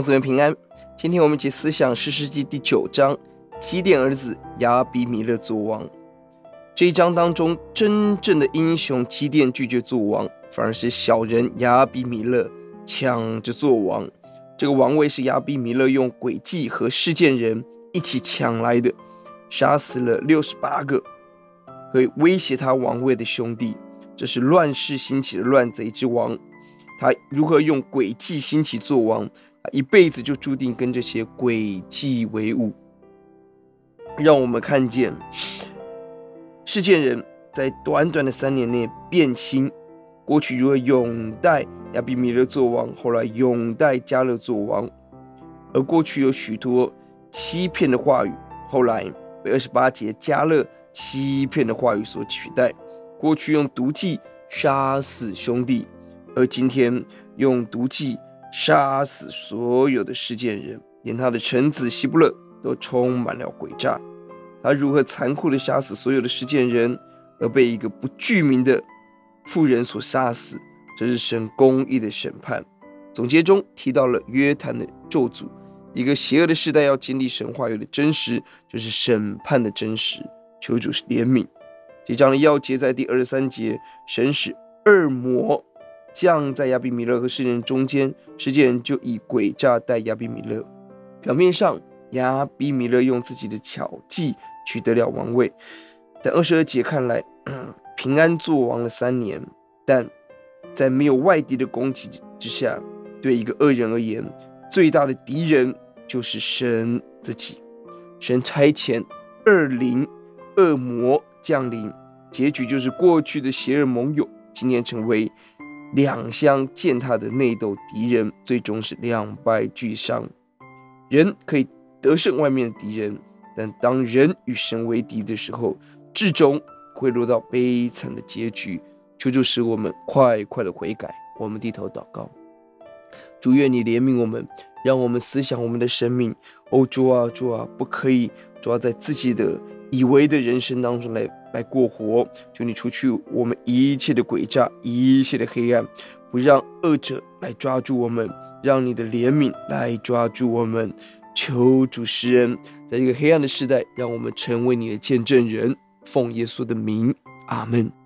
姊妹平安。今天我们一起思想士师记第九章，基甸儿子亚比米勒做王。这一章当中，真正的英雄基甸拒绝做王，反而是小人亚比米勒抢着做王。这个王位是亚比米勒用诡计和示剑人一起抢来的，杀死了六十八个会威胁他王位的兄弟。这是乱世兴起的乱贼之王。他如何用诡计兴起做王？一辈子就注定跟这些诡计为伍。让我们看见世界人在短短的三年内变心，过去如何拥戴亚比米勒做王，后来拥戴加勒做王，而过去有许多欺骗的话语，后来被二十八节加勒欺骗的话语所取代。过去用毒计杀死兄弟。而今天用毒计杀死所有的示剑人，连他的臣子希布勒都充满了诡诈。他如何残酷地杀死所有的示剑人，而被一个不具名的妇人所杀死？这是神公义的审判。总结中提到了约坦的咒诅，一个邪恶的世代要经历神话语的真实，就是审判的真实。求主是怜悯。这章的要节在第二十三节，神使恶魔。降在亚比米勒和世界人中间，世界人就以诡诈待亚比米勒。表面上，亚比米勒用自己的巧计取得了王位，但二十二节看来，平安做王了三年。但在没有外敌的攻击之下，对一个恶人而言，最大的敌人就是神自己。神差遣恶灵、恶魔降临，结局就是过去的邪恶盟友今天成为。两相践踏的内斗敌人，最终是两败俱伤。人可以得胜外面的敌人，但当人与神为敌的时候，至终会落到悲惨的结局。求主使我们快快的悔改。我们低头祷告，主愿你怜悯我们，让我们思想我们的生命。哦，主啊，主啊，不可以抓在自己的以为的人生当中来。来过活，求你除去我们一切的诡诈，一切的黑暗，不让恶者来抓住我们，让你的怜悯来抓住我们。求主施恩，在这个黑暗的时代，让我们成为你的见证人。奉耶稣的名，阿门。